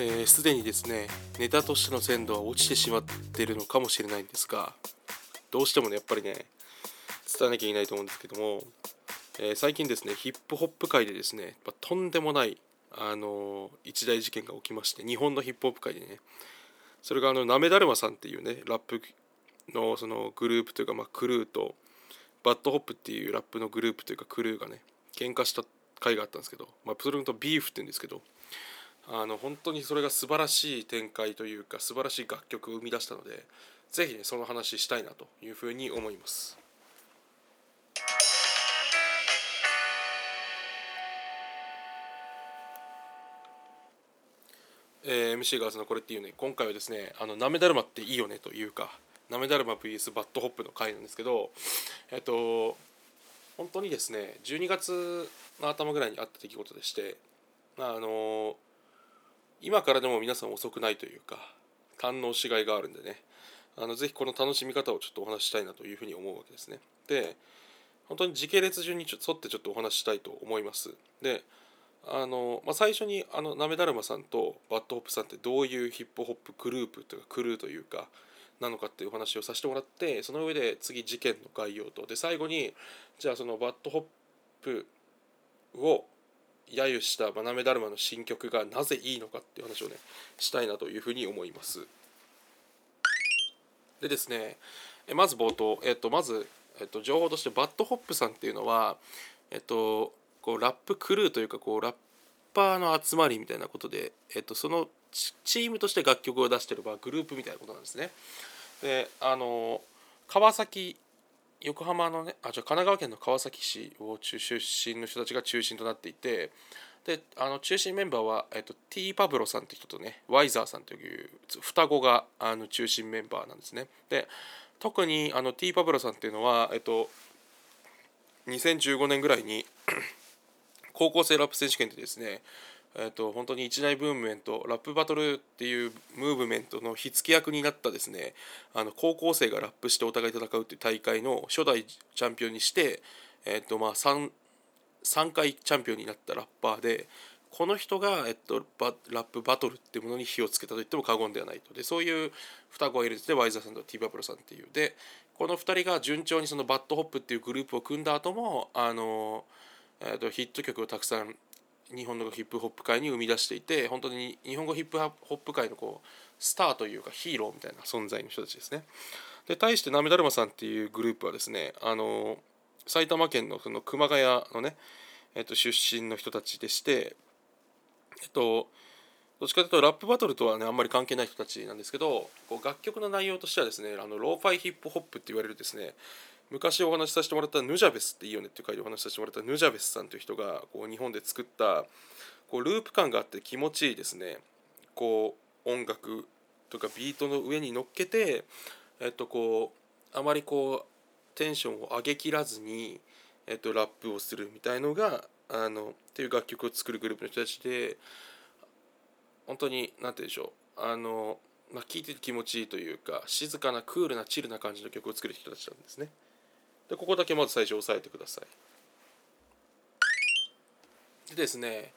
えーすでにですねネタとしての鮮度は落ちてしまっているのかもしれないんですがどうしてもねやっぱりね伝えなきゃいけないと思うんですけども、えー最近ですねヒップホップ界でですね、まあとんでもない、あのー一大事件が起きまして日本のヒップホップ界でねそれがあのなめだるまさんっていうねラップのそのグループというか、まあ、クルーと BAD HOP っていうラップのグループというかクルーがね喧嘩した回があったんですけど、まあ、それとビーフって言うんですけどあの本当にそれが素晴らしい展開というか素晴らしい楽曲を生み出したのでぜひねその話したいなというふうに思います。えー MC ガーズのこれっていうね今回はですねあのなめだるまっていいよねというかなめだるま VS バッドホップの回なんですけどえっと本当にですね12月の頭ぐらいにあった出来事でしてまああの今からでも皆さん遅くないというか堪能しがいがあるんでね。あのぜひこの楽しみ方をちょっとお話ししたいなというふうに思うわけですね。で本当に時系列順に沿ってちょっとお話ししたいと思います。であの、まあ、最初にあの舐達磨さんと BAD HOP さんってどういうヒップホップグループというかクルーというかなのかっていうお話をさせてもらってその上で次事件の概要と。で最後にじゃあその BAD HOP を揶揄したま舐達磨の新曲がなぜいいのかっていう話をねしたいなというふうに思いますでですねえまず冒頭、えっと、まず、えっと、情報として BAD HOP さんっていうのはえっとこうラップクルーというかこうラッパーの集まりみたいなことで、えっと、そのチチームとして楽曲を出してるまあグループみたいなことなんですね。であの川崎横浜のねあじゃ神奈川県の川崎市を中出身の人たちが中心となっていてであの中心メンバーは、えっと、T パブロさんという人とねワイザーさんという双子があの中心メンバーなんですね。で特にあの T パブロさんっていうのは、えっと、2015年ぐらいに 高校生ラップ選手権でですねえー、と本当に一大ブームメントラップバトルっていうムーブメントの火付け役になったですねあの高校生がラップしてお互い戦うっていう大会の初代チャンピオンにして、えーとまあ、3, 3回チャンピオンになったラッパーでこの人が、えっと、ラップバトルっていうものに火をつけたと言っても過言ではないと。でそういう双子がいるんですね YZERR さんと T-Pablow さんっていう。でこの2人が順調にその BAD HOP っていうグループを組んだ後もあの、えー、とヒット曲をたくさん日本のヒップホップ界に生み出していて本当に日本語ヒップホップ界のこうスターというかヒーローみたいな存在の人たちですね。で対してなめだるまさんっていうグループはですねあの埼玉県のその熊谷のね、えっと、出身の人たちでしてえっとどっちかというとラップバトルとはねあんまり関係ない人たちなんですけどこう楽曲の内容としてはですねあのローファイヒップホップって言われるですね昔お話しさせてもらったヌジャベスっていいよねっていう回でお話しさせてもらったヌジャベスさんという人がこう日本で作ったこうループ感があって気持ちいいですねこう音楽とかビートの上に乗っけてえっとこうあまりこうテンションを上げきらずにえっとラップをするみたいのがあのっていう楽曲を作るグループの人たちで本当に何て言うんでしょうあのまあ、聴いてて気持ちいいというか静かなクールなチルな感じの曲を作る人たちなんですね。でここだけまず最初押さえてください。でですね、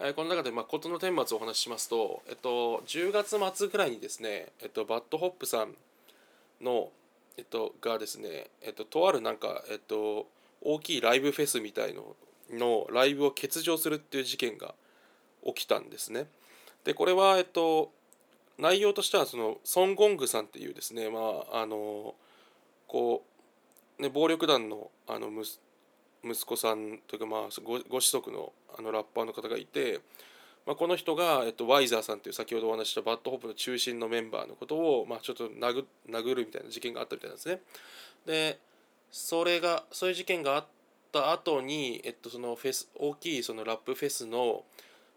えこの中でまあ事の顛末をお話ししますと、えっと、10月末ぐらいにですね、えっと、 BAD HOP さんの、えっと、がですね、えっと、とあるなんか、えっと、大きいライブフェスみたいののライブを欠場するっていう事件が起きたんですね。でこれは、えっと、内容としてはその孫GONGさんっていうですねまああのこうね暴力団のあの息子さんというかまあごご子息のあのラッパーの方がいて、まあ、この人が、えっと、 YZERR さんという先ほどお話した BAD HOP の中心のメンバーのことを、まあ、ちょっと殴殴るみたいな事件があったみたいなんですね。でそれがそういう事件があった後に、えっと、そのフェス大きいそのラップフェスの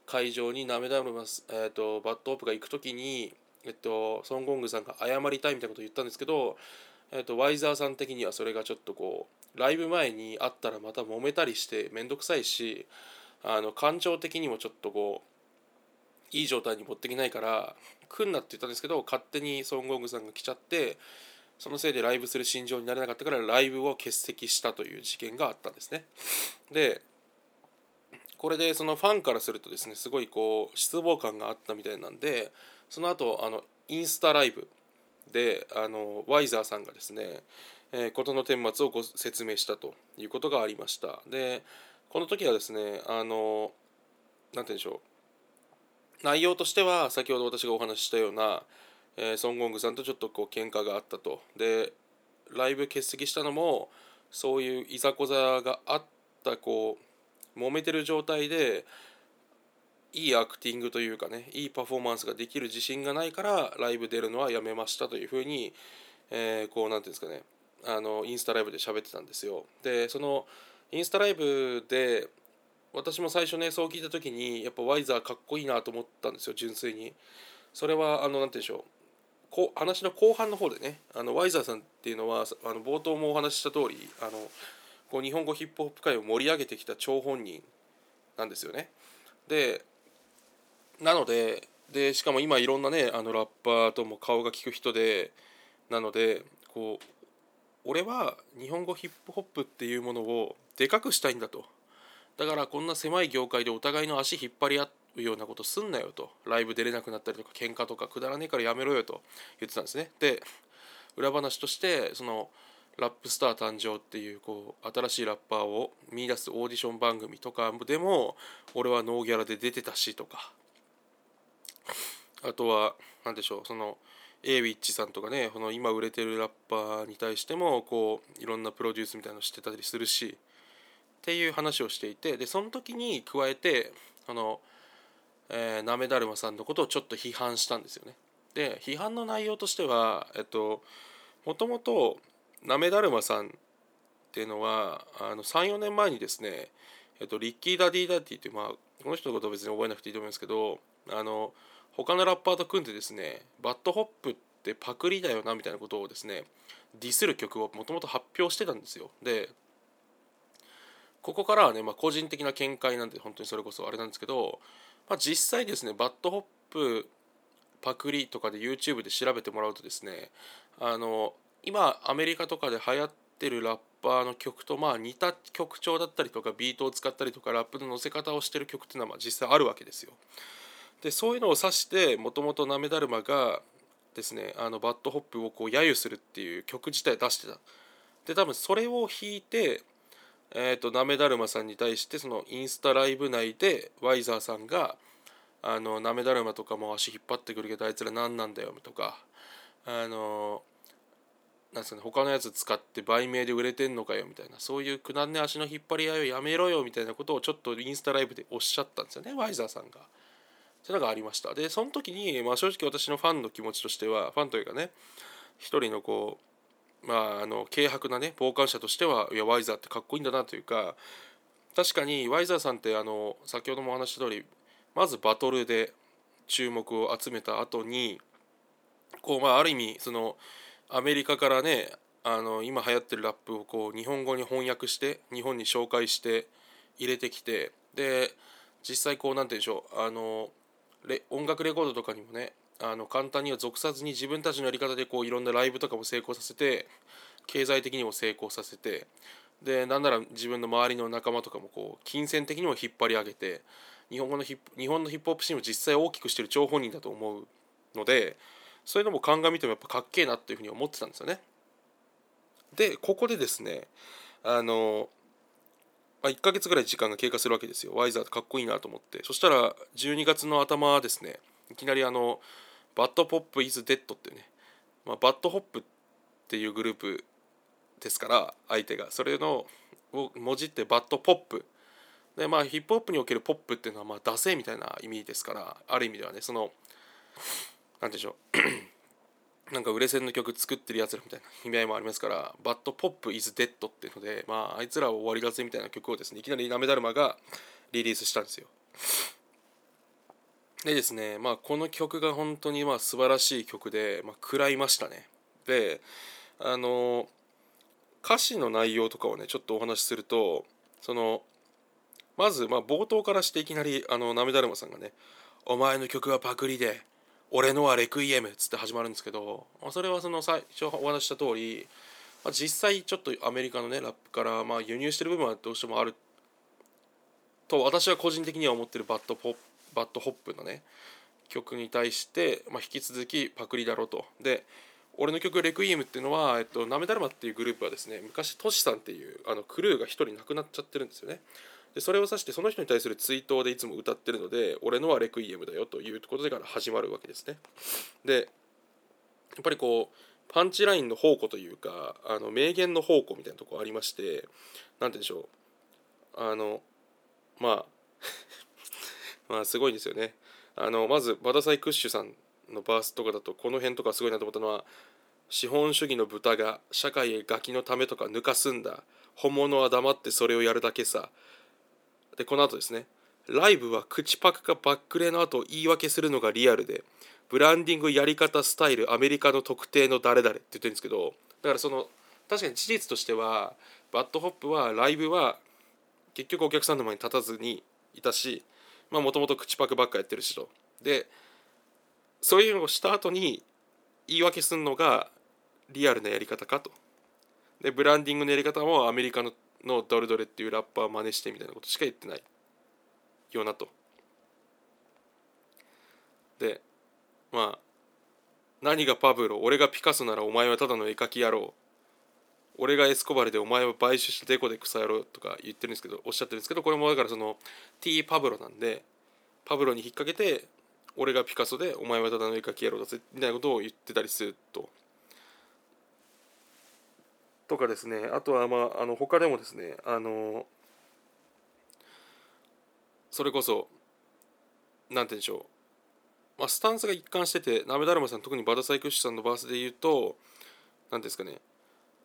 会場になめだるます、えー、と BAD HOP が行く時に、えっと、孫GONGさんが謝りたいみたいなことを言ったんですけど、えっと、 YZERR さん的にはそれがちょっとこうライブ前に会ったらまた揉めたりして面倒くさいしあの感情的にもちょっとこういい状態に持っていけないから来んなって言ったんですけど勝手に孫GONGさんが来ちゃってそのせいでライブする心情になれなかったからライブを欠席したという事件があったんですね。でこれでそのファンからするとですねすごいこう失望感があったみたいなんでその後あのインスタライブであのワイザーさんがですねえー、事の顛末をご説明したということがありました。でこの時はですねあの何て言うんでしょう。内容としては先ほど私がお話ししたような、えー、孫GONGさんとちょっとこう喧嘩があったと。でライブ欠席したのもそういういざこざがあったこう揉めてる状態でいいアクティングというかねいいパフォーマンスができる自信がないからライブ出るのはやめましたというふうに、えー、こう何て言うんですかねあのインスタライブで喋ってたんですよ。でそのインスタライブで私も最初ねそう聞いた時にやっぱワイザーかっこいいなと思ったんですよ純粋に。それはあの何て言うんでしょうこう話の後半の方でねあのワイザーさんっていうのはあの冒頭もお話しした通りあのこう日本語ヒップホップ界を盛り上げてきた張本人なんですよね。でなのででしかも今いろんなねあのラッパーとも顔が利く人でなのでこう俺は日本語ヒップホップっていうものをでかくしたいんだと。だからこんな狭い業界でお互いの足引っ張り合うようなことすんなよと。ライブ出れなくなったりとか喧嘩とかくだらねえからやめろよと言ってたんですね。で裏話としてそのラップスター誕生っていうこう新しいラッパーを見出すオーディション番組とかでも俺はノーギャラで出てたしとかあとは何でしょうその A ウィッチさんとかねこの今売れてるラッパーに対してもこういろんなプロデュースみたいなのしてたりするしっていう話をしていてでその時に加えてあの、えー、なめだるまさんのことをちょっと批判したんですよね。で批判の内容としてはえっともともとなめだるまさんっていうのは3、4年前にですね、えっと、 RYKEY DADDY DIRTY っていう、まあ、この人のことは別に覚えなくていいと思いますけどあの他のラッパーと組んでですねバッドホップってパクリだよなみたいなことをですねディスる曲をもともと発表してたんですよでここからはね、まあ、個人的な見解なんで本当にそれこそあれなんですけど、まあ、実際ですねバッドホップパクリとかで YouTube で調べてもらうとですねあの今アメリカとかで流行ってるラッパーの曲とまあ似た曲調だったりとかビートを使ったりとかラップの乗せ方をしてる曲っていうのはまあ実際あるわけですよ。でそういうのを指してもともとなめだるまがですねあのバッドホップをこう揶揄するっていう曲自体出してたで多分それを引いてえーと、なめだるまさんに対してそのインスタライブ内でワイザーさんが「あのなめだるまとかも足引っ張ってくるけどあいつら何なんだよ」とかあのなんすかね他のやつ使って売名で売れてんのかよみたいなそういうくだんね足の引っ張り合いをやめろよみたいなことをちょっとインスタライブでおっしゃったんですよねワイザーさんが。っていうのがありました。でその時に、まあ、正直私のファンの気持ちとしてはファンというかね一人のこうまああの軽薄なね傍観者としてはいやワイザーってかっこいいんだなというか確かにワイザーさんってあの先ほどもお話した通りまずバトルで注目を集めた後にこうまあある意味そのアメリカからねあの今流行ってるラップをこう日本語に翻訳して日本に紹介して入れてきてで実際こうなんて言うんでしょうあのレ音楽レコードとかにもねあの簡単には属さずに自分たちのやり方でこういろんなライブとかも成功させて経済的にも成功させてでなんなら自分の周りの仲間とかもこう金銭的にも引っ張り上げて日本語のヒップ日本のヒップホップシーンを実際大きくしてる張本人だと思うのでそういうのも鑑みてもやっぱかっけえなっていうふうに思ってたんですよね。でここでですねあのあ、1ヶ月ぐらい時間が経過するわけですよ。 YZERRかっこいいなと思って。そしたら12月の頭ですね。いきなりあの BADPOP IS DEAD っていうね、まあ、バッドホップっていうグループですから相手が。それのをもじってバッドポップでまあヒップホップにおけるポップっていうのはまあダセみたいな意味ですからある意味ではねその何でしょう。なんか売れ線の曲作ってるやつらみたいな 意味合いもありますから「BADPOP IS DEAD っていうのでまああいつらは終わりだぜみたいな曲をですねいきなりなめだるまがリリースしたんですよ。でですねまあこの曲が本当にまあ素晴らしい曲で、まあ、食らいましたね。であの歌詞の内容とかをねちょっとお話しするとそのまずまあ冒頭からしていきなりあのなめだるまさんがね「お前の曲はパクリで俺のはレクイエム」っつって始まるんですけどそれはその最初お話した通り、実際ちょっとアメリカのねラップからまあ輸入してる部分はどうしてもあると私は個人的には思ってるバッドポバッドホップのね曲に対して、まあ、引き続きパクリだろうと。で俺の曲「レクイエム」っていうのは、えっと、ナメダルマっていうグループはですね昔トシさんっていうあのクルーが1人亡くなっちゃってるんですよね。でそれを指してその人に対する追悼でいつも歌ってるので俺のはレクイエムだよということでから始まるわけですね。でやっぱりこうパンチラインの宝庫というかあの名言の宝庫みたいなとこありまして何て言うんでしょう。あのまあ まあすごいんですよね。あのまずバダサイクッシュさんのバースとかだとこの辺とかすごいなと思ったのは資本主義の豚が社会へガキのためとか抜かすんだ。本物は黙ってそれをやるだけさ。でこの後ですね。ライブは口パクかバックレの後言い訳するのがリアルでブランディングやり方スタイルアメリカの特定の誰々って言ってるんですけどだからその確かに事実としてはバッドホップはライブは結局お客さんの前に立たずにいたしまあもともと口パクばっかやってるしと。でそういうのをした後に言い訳するのがリアルなやり方かと。でブランディングのやり方もアメリカのの Dr. Dre っていうラッパー真似してみたいなことしか言ってないよなとでまあ何がパブロ俺がピカソならお前はただの絵描き野郎俺がエスコバルでお前は買収してデコで草野郎とか言ってるんですけどおっしゃってるんですけどこれもだからその T パブロなんでパブロに引っ掛けて俺がピカソでお前はただの絵描き野郎だぜみたいなことを言ってたりすると。とかですねあとはまああの他でもですねあのそれこそ何て言うんでしょうまあ、スタンスが一貫しててなめだるまさん特にバダサイクッシュさんのバースで言うと何ですかね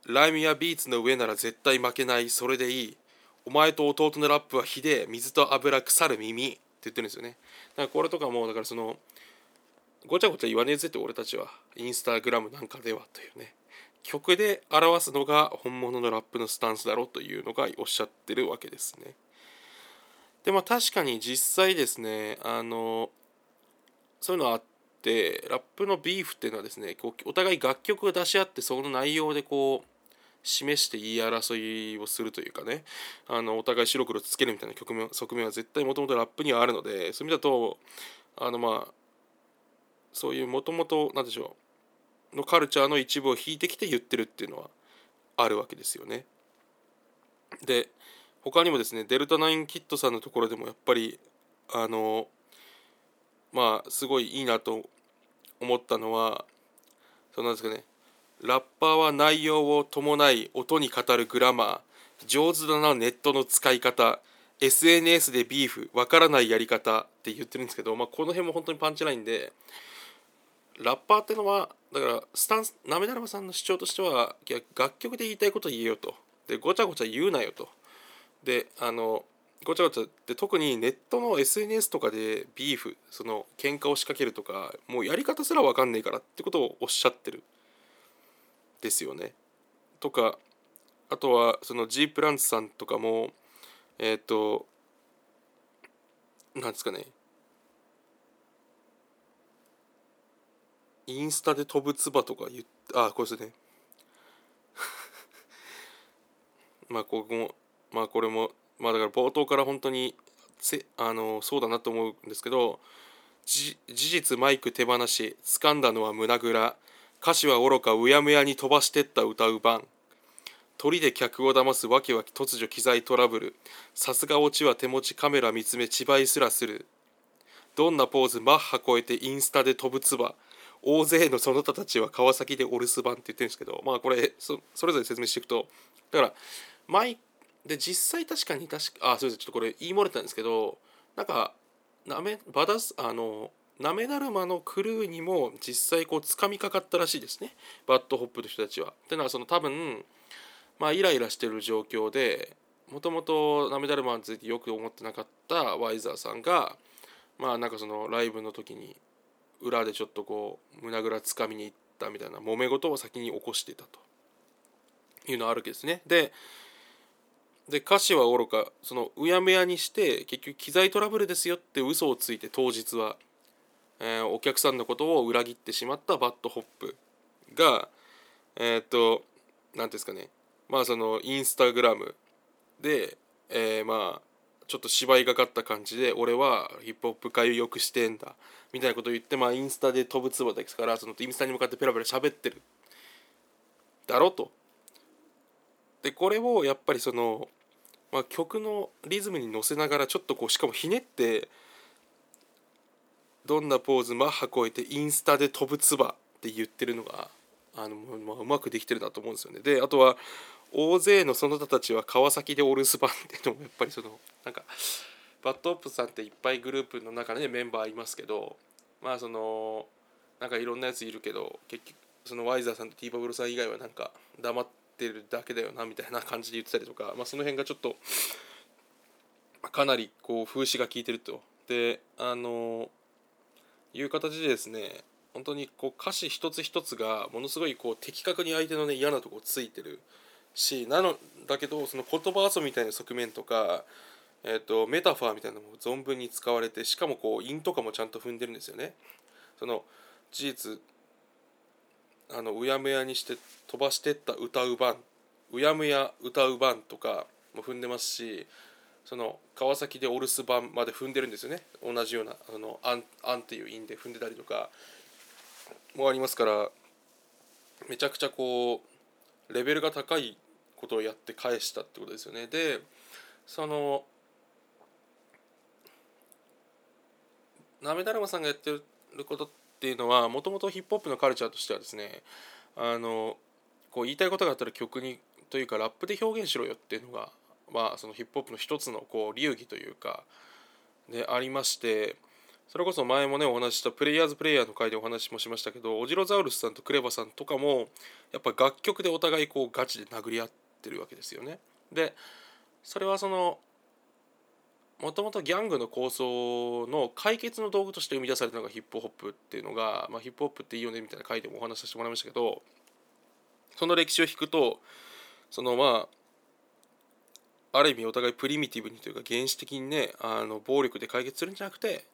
ライムやビーツの上なら絶対負けないそれでいいお前と弟のラップはひで水と油腐る耳って言ってるんですよね。だからこれとかもだからそのごちゃごちゃ言わねえぜって俺たちはインスタグラムなんかではというね。曲で表すのが本物のラップのスタンスだろうというのがおっしゃってるわけですね。でまあ確かに実際ですねあのそういうのあってラップのビーフっていうのはですねこうお互い楽曲を出し合ってその内容でこう示して言い争いをするというかねあのお互い白黒つけるみたいな局面側面は絶対もともとラップにはあるのでそういう意味だとあのまあそういうもともと何でしょうのカルチャーの一部を引いてきて言ってるっていうのはあるわけですよね。で他にもですね DELTA9KIDさんのところでもやっぱりあのまあすごいいいなと思ったのはそうなんですかねラッパーは内容を伴い音に語るグラマー上手だなネットの使い方 SNS でビーフわからないやり方って言ってるんですけど、まあ、この辺も本当にパンチラインでラッパーってのはだからスタンスなめだるまさんの主張としては楽曲で言いたいこと言えよと。でごちゃごちゃ言うなよと。であのごちゃごちゃで特にネットの SNS とかでビーフその喧嘩を仕掛けるとかもうやり方すら分かんねえからってことをおっしゃってる。ですよね。とかあとはその G プランツさんとかもえっ、ー、となんですかね。インスタで飛ぶつばとか言ってあこれですね。まあここもまあこれもまあだから冒頭から本当にせあのそうだなと思うんですけど事実マイク手放し掴んだのは胸ぐら歌詞は愚かうやむやに飛ばしてった歌う番。鳥で客を騙すわけは突如機材トラブル。さすがオチは手持ちカメラ見つめ千葉すらする。どんなポーズマッハ超えてインスタで飛ぶつば大勢のその他たちは川崎でお留守番って言ってるんですけどまあこれそれぞれ説明していくとだからマイで実際確かに確かあそうですちょっとこれ言い漏れたんですけどなんかなめバダスあのなめだるまのクルーにも実際こう掴みかかったらしいですねバッドホップの人たちは。っていうのはその多分まあイライラしてる状況でもともとなめだるまについてよく思ってなかったワイザーさんがまあなんかそのライブの時に裏でちょっとこう胸ぐらつかみに行ったみたいな揉め事を先に起こしてたというのはあるわけですね。でで歌詞はおろかそのうやむやにして結局機材トラブルですよって嘘をついて当日は、えー、お客さんのことを裏切ってしまったバッドホップがえー、っと何ですかねまあそのインスタグラムで、えー、まあちょっと芝居がかった感じで俺はヒップホップ界をよくしてんだみたいなことを言ってまあインスタで飛ぶつばですからそのインスタに向かってペラペラ喋ってるだろと。でこれをやっぱりその、まあ、曲のリズムに乗せながらちょっとこうしかもひねってどんなポーズマッハ超えてインスタで飛ぶつばって言ってるのがあの、まあ、うまくできてるなと思うんですよね。であとは大勢のその他たちは川崎でお留守番っていうのもやっぱりそのなんかバッドオップさんっていっぱいグループの中で、ね、メンバーいますけどまあそのなんかいろんなやついるけど結局そのワイザーさんとティーバブルさん以外はなんか黙ってるだけだよなみたいな感じで言ってたりとか、まあ、その辺がちょっとかなりこう風刺が効いてると。であのいう形でですね本当にこう歌詞一つ一つがものすごいこう的確に相手のね嫌なとこついてるしなのだけどその言葉遊びみたいな側面とか、えーと、メタファーみたいなのも存分に使われてしかもこう韻とかもちゃんと踏んでるんですよね。その事実あのうやむやにして飛ばしてった歌う番うやむや歌う番とかも踏んでますしその川崎でお留守番まで踏んでるんですよね同じようなあのあんあんっていう韻で踏んでたりとかもありますからめちゃくちゃこうレベルが高いことをやって返したってことですよね。でそのなめだるまさんがやってることっていうのはもともとヒップホップのカルチャーとしてはですねあのこう言いたいことがあったら曲にというかラップで表現しろよっていうのがまあそのヒップホップの一つのこう流儀というかでありましてそれこそ前もねお話ししたプレイヤーズプレイヤーの回でお話もしましたけどオジロザウルスさんとクレバさんとかもやっぱ楽曲でお互いこうガチで殴り合ってるわけですよね。でそれはそのもともとギャングの構想の解決の道具として生み出されたのがヒップホップっていうのが、まあ、ヒップホップっていいよねみたいな回でもお話しさせてもらいましたけどその歴史を引くとそのまあある意味お互いプリミティブにというか原始的にねあの暴力で解決するんじゃなくて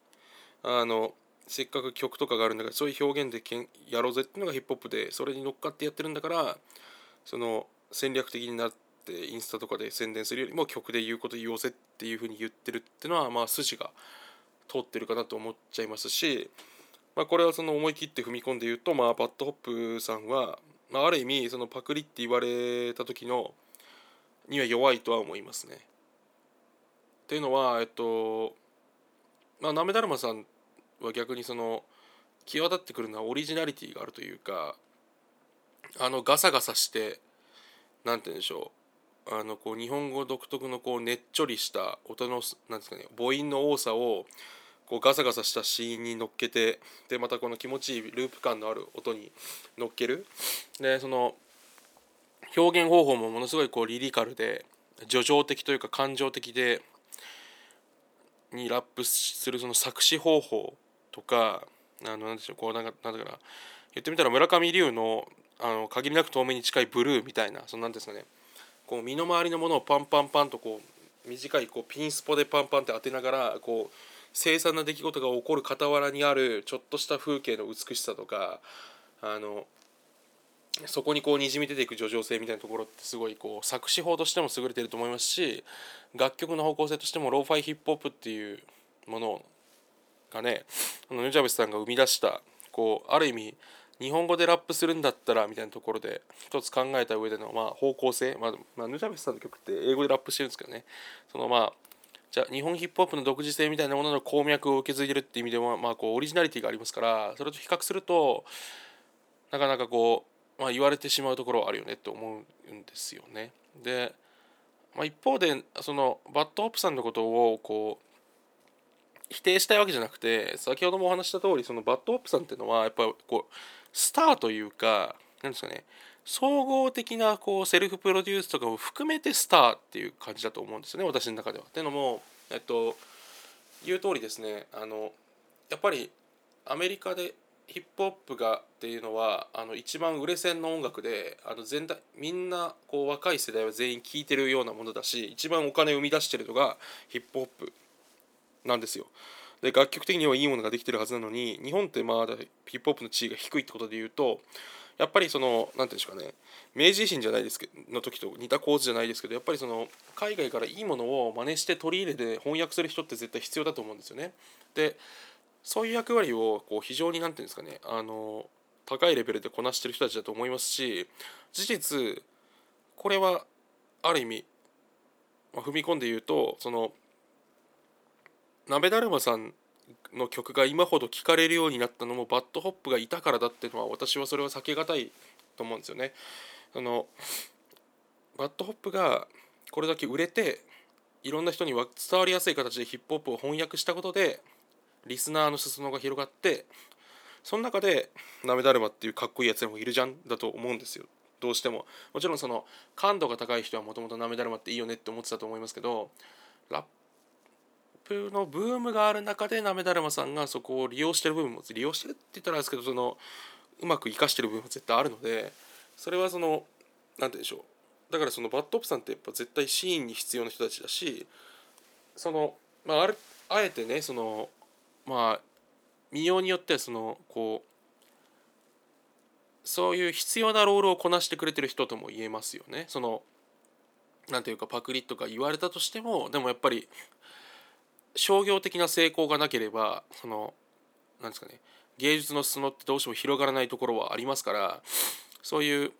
あのせっかく曲とかがあるんだからそういう表現で喧嘩やろうぜっていうのがヒップホップでそれに乗っかってやってるんだからその戦略的になってインスタとかで宣伝するよりも曲で言うこと言おうぜっていうふうに言ってるっていうのはまあ筋が通ってるかなと思っちゃいますし、まあ、これはその思い切って踏み込んで言うと、まあ、バッドホップさんは、まあ、ある意味そのパクリって言われた時のには弱いとは思いますね。っていうのはえっとまあなめだるまさんは逆にその際立ってくるのはオリジナリティがあるというかあのガサガサして何て言うんでしょうあのこう日本語独特のこうねっちょりした音のなんですかね母音の多さをこうガサガサしたシーンに乗っけてでまたこの気持ちいいループ感のある音に乗っける。でその表現方法もものすごいこうリリカルで叙情的というか感情的でにラップするその作詞方法とかあのなんでしょうこうなんかなんだかな言ってみたら村上龍のあの限りなく透明に近いブルーみたいなそのなんですかね。こう身の回りのものをパンパンパンとこう短いこうピンスポでパンパンって当てながらこう凄惨な出来事が起こる傍らにあるちょっとした風景の美しさとかあのそこにこうにじみ出ていく叙情性みたいなところってすごいこう作詞法としても優れてると思いますし楽曲の方向性としてもローファイヒップホップっていうものをがねあのヌジャベスさんが生み出したこうある意味日本語でラップするんだったらみたいなところで一つ考えた上でのまあ方向性、まあ、まあ、ヌジャベスさんの曲って英語でラップしてるんですけどねそのまあじゃあ日本ヒップホップの独自性みたいなものの鉱脈を受け継いでるっていう意味でもまあこうオリジナリティがありますからそれと比較するとなかなかこう、まあ、言われてしまうところはあるよねって思うんですよね。で、まあ、一方でそのバッドホップさんのことをこう否定したいわけじゃなくて先ほどもお話した通りそのバッドホップさんっていうのはやっぱこうスターというか何ですかね総合的なこうセルフプロデュースとかを含めてスターっていう感じだと思うんですよね私の中では。っていうのもえっと言う通りですねあのやっぱりアメリカでヒップホップがっていうのはあの一番売れ線の音楽であの全体みんなこう若い世代は全員聴いてるようなものだし一番お金を生み出してるのがヒップホップなんですよ。で楽曲的にはいいものができてるはずなのに日本ってまだヒップホップの地位が低いってことで言うとやっぱりその何て言うんでしょうかね明治維新じゃないですけどの時と似た構図じゃないですけどやっぱりその海外からいいものを真似して取り入れて翻訳する人って絶対必要だと思うんですよね。でそういう役割をこう非常に何て言うんですかねあの高いレベルでこなしてる人たちだと思いますし事実これはある意味、まあ、踏み込んで言うとその舐達磨さんの曲が今ほど聴かれるようになったのもバッドホップがいたからだっていうのは私はそれは避けがたいと思うんですよね。あのバッドホップがこれだけ売れていろんな人に伝わりやすい形でヒップホップを翻訳したことでリスナーの裾野が広がってその中で「舐達磨」っていうかっこいいやつでもいるじゃんだと思うんですよどうしてももちろんその感度が高い人はもともとなめだるまっていいよねって思ってたと思いますけどラップのブームがある中でなめだるまさんがそこを利用してる部分も利用してるって言ったらあれですけどそのうまく生かしてる部分も絶対あるのでそれはその何て言うんでしょうだからそのバッドオプさんってやっぱ絶対シーンに必要な人たちだしそのまああれあえてねそのまあ見ようによってはそのこうそういう必要なロールをこなしてくれてる人とも言えますよね。そのなんていうかパクリとか言われたとしてもでもやっぱり商業的な成功がなければそのなんですかね芸術の裾野ってどうしても広がらないところはありますからそういう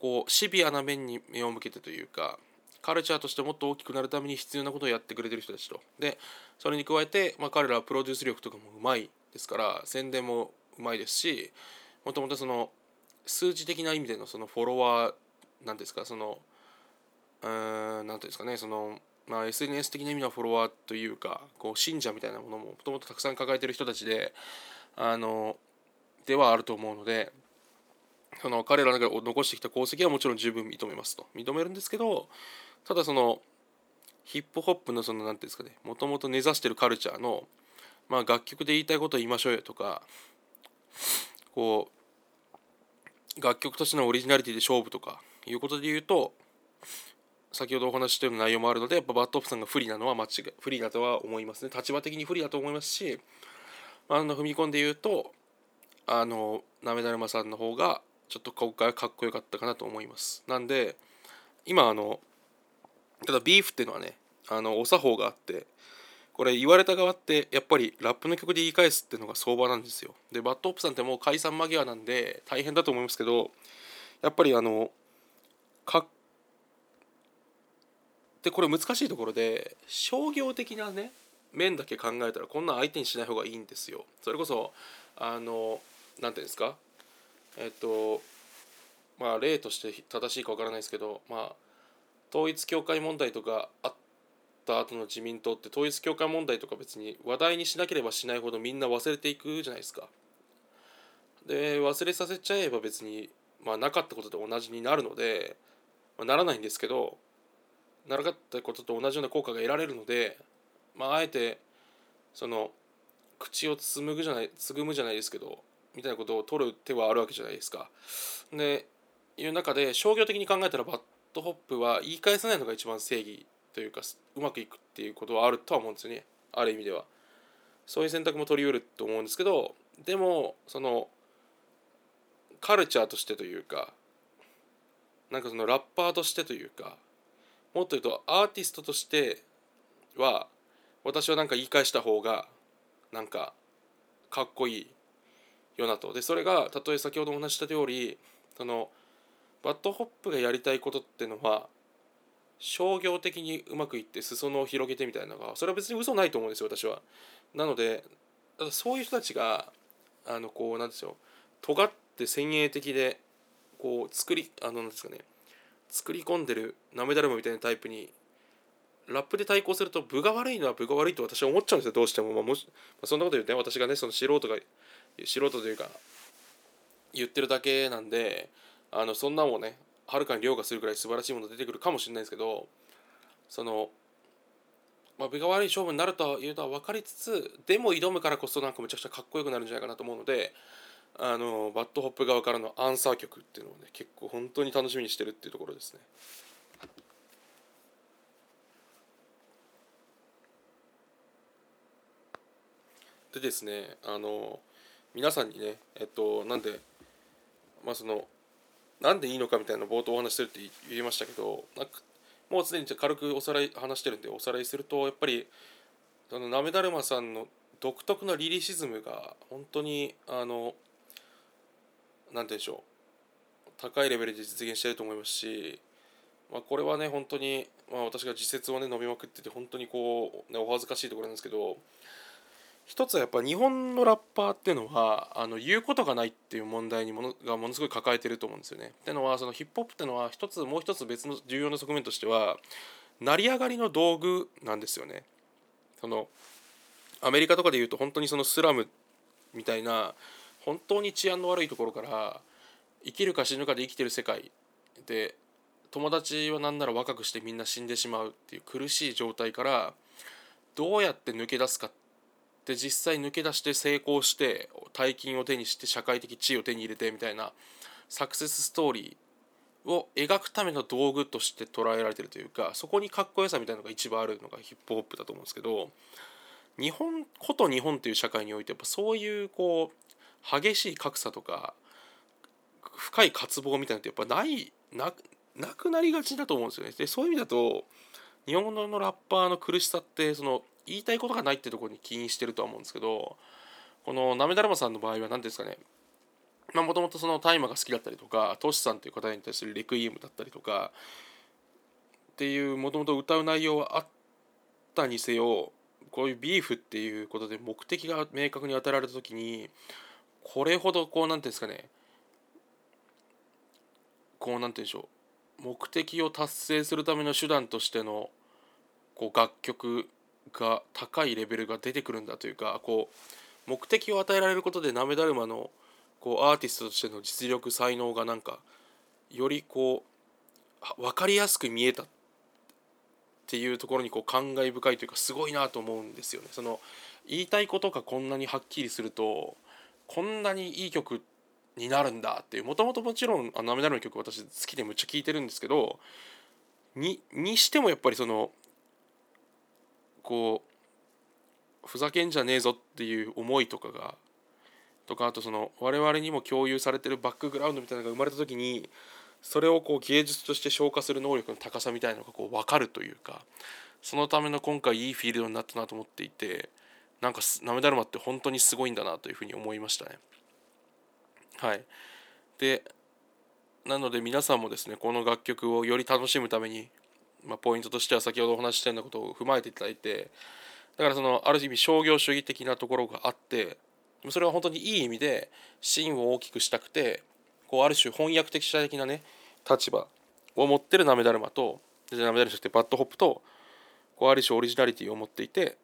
こうシビアな面に目を向けてというかカルチャーとしてもっと大きくなるために必要なことをやってくれてる人たちと。でそれに加えて、まあ、彼らはプロデュース力とかもうまいですから宣伝もうまいですしもともとその数字的な意味でのそのフォロワーなんですかそのうーんなんていうんですかねそのまあ SNS 的な意味のフォロワーというかこう信者みたいなものももともとたくさん抱えてる人たちであのではあると思うのでその彼らが残してきた功績はもちろん十分認めますと。認めるんですけどただそのヒップホップのその何ていうんですかねもともと根ざしてるカルチャーのまあ楽曲で言いたいことを言いましょうよとかこう楽曲としてのオリジナリティで勝負とかいうことで言うと先ほどお話ししたような内容もあるのでやっぱバッドオフさんが不利なのは間違い不利だとは思いますね。立場的に不利だと思いますしあの踏み込んで言うとあのなめだるまさんの方がちょっと今回はかっこよかったかなと思います。なんで今あのただビーフっていうのはねあのお作法があってこれ言われた側ってやっぱりラップの曲で言い返すっていうのが相場なんですよ。でバッドオップさんってもう解散間際なんで大変だと思いますけどやっぱりあのかっでこれ難しいところで商業的なね面だけ考えたらこんな相手にしない方がいいんですよそれこそあの何ていうんですか？えっとまあ例として正しいか分からないですけどまあ統一教会問題とかあった後の自民党って統一教会問題とか別に話題にしなければしないほどみんな忘れていくじゃないですか。で忘れさせちゃえば別に、まあ、なかったことと同じになるので、まあ、ならないんですけどなかったことと同じような効果が得られるので、まあ、あえてその口を紡ぐじゃない噤むじゃないですけどみたいなことを取る手はあるわけじゃないですか。でいう中で商業的に考えたらバッドホップは言い返さないのが一番正義というかうまくいくっていうことはあるとは思うんですよねある意味では。そういう選択も取りうると思うんですけどでもそのカルチャーとしてというかなんかそのラッパーとしてというかもっと言うとアーティストとしては私はなんか言い返した方がなんかかっこいいよなとでそれがたとえ先ほどお話した通りそのバッドホップがやりたいことっていうのは商業的にうまくいって裾野を広げてみたいなのがそれは別に嘘ないと思うんですよ私は。なのでだそういう人たちがあのこうなんですよ尖って先鋭的でこう作りあのなんですかね作り込んでるなめだるまみたいなタイプにラップで対抗すると分が悪いのは分が悪いと私は思っちゃうんですよどうしても、まあ、もし、まあ、そんなこと言うとね私がねその素人が素人というか言ってるだけなんであのそんなもんねはるかに凌駕するぐらい素晴らしいもの出てくるかもしれないですけどそのまあ分が悪い勝負になるというのは分かりつつでも挑むからこそなんかむちゃくちゃかっこよくなるんじゃないかなと思うのであのバッドホップ側からのアンサー曲っていうのをね結構本当に楽しみにしてるっていうところですね。でですねあの皆さんにねえっとなんでまあそのなんでいいのかみたいな冒頭お話してるって言いましたけどなんかもうすでに軽くおさらい話してるんでおさらいするとやっぱりあのなめだるまさんの独特なリリシズムが本当にあのなんて言うんでしょう高いレベルで実現してると思いますし、まあ、これはね本当に、まあ、私が自説をね伸びまくってて本当にこう、ね、お恥ずかしいところなんですけど一つはやっぱ日本のラッパーっていうのはあの言うことがないっていう問題にものがものすごい抱えてると思うんですよね。っていうのはそのヒップホップっていうのは一つもう一つ別の重要な側面としては成り上がりの道具なんですよね。そのアメリカとかでいうと本当にそのスラムみたいな本当に治安の悪いところから生きるか死ぬかで生きてる世界で友達は何なら若くしてみんな死んでしまうっていう苦しい状態からどうやって抜け出すかで実際抜け出して成功して大金を手にして社会的地位を手に入れてみたいなサクセスストーリーを描くための道具として捉えられてるというかそこにかっこよさみたいなのが一番あるのがヒップホップだと思うんですけど日本こと日本という社会においてやっぱそういうこう激しい格差とか深い渇望みたいなのってやっぱないななくなりがちだと思うんですよね。でそういう意味だと日本語のラッパーの苦しさってその言いたいことがないってところに起因してるとは思うんですけどこのなめだるまさんの場合は何ですかねもともとその大麻が好きだったりとかトシさんという方に対するレクイエムだったりとかっていうもともと歌う内容はあったにせよこういうビーフっていうことで目的が明確に与えられた時にこれほどこう何ていうんですかねこう何て言うんでしょう目的を達成するための手段としてのこう楽曲が高いレベルが出てくるんだというかこう目的を与えられることでなめだるまのこうアーティストとしての実力才能がなんかよりこう分かりやすく見えたっていうところにこう感慨深いというかすごいなと思うんですよね。その言いたいことがこんなにはっきりするとこんなにいい曲になるんだっていうもともともちろん「なめだる」の曲私好きでむっちゃ聴いてるんですけどににしてもやっぱりそのこうふざけんじゃねえぞっていう思いとかがとかあとその我々にも共有されてるバックグラウンドみたいなのが生まれた時にそれをこう芸術として消化する能力の高さみたいなのがこう分かるというかそのための今回いいフィールドになったなと思っていてなんかなめだるまって本当にすごいんだなというふうに思いましたね。はいでなので皆さんもですねこの楽曲をより楽しむためにまあ、ポイントとしては先ほどお話ししたようなことを踏まえていただいてだからそのある意味商業主義的なところがあってそれは本当にいい意味で芯を大きくしたくてこうある種翻訳的者的なね立場を持ってるなめだるまとなめだるまじゃなくてバッドホップとこうある種オリジナリティを持っていて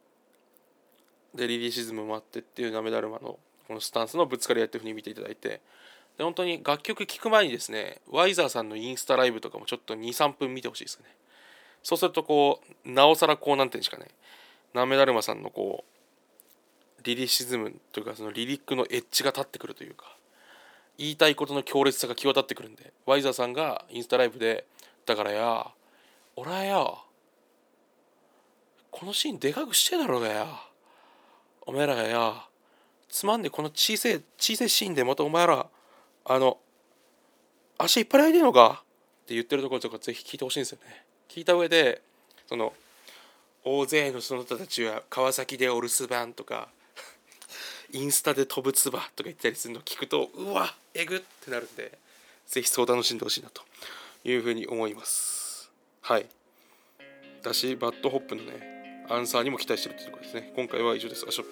でリリーシズムもあってっていうなめだるまのこのスタンスのぶつかり合いっていうふうに見ていただいてで本当に楽曲聴く前にですねワイザーさんのインスタライブとかもちょっと23分見てほしいですね。そうするとこうなおさらこうなんていうんですかね。なめだるまさんのこうリリシズムというかそのリリックのエッジが立ってくるというか言いたいことの強烈さが際立ってくるんでワイザーさんがインスタライブで「だからや俺はやこのシーンでかくしてだろうがや。お前らやつまんでこの小さい小さいシーンでまたお前らあの足いっぱい開いてんのか?」って言ってるところとかぜひ聞いてほしいんですよね。聞いた上でその大勢のその人たちは川崎でお留守番とか インスタで飛ぶつばとか言ったりするのを聞くとうわえぐってなるんでぜひそう楽しんでほしいなというふうに思いますはいだしバッドホップのねアンサーにも期待してるというところですね。今回は以上です。あしょ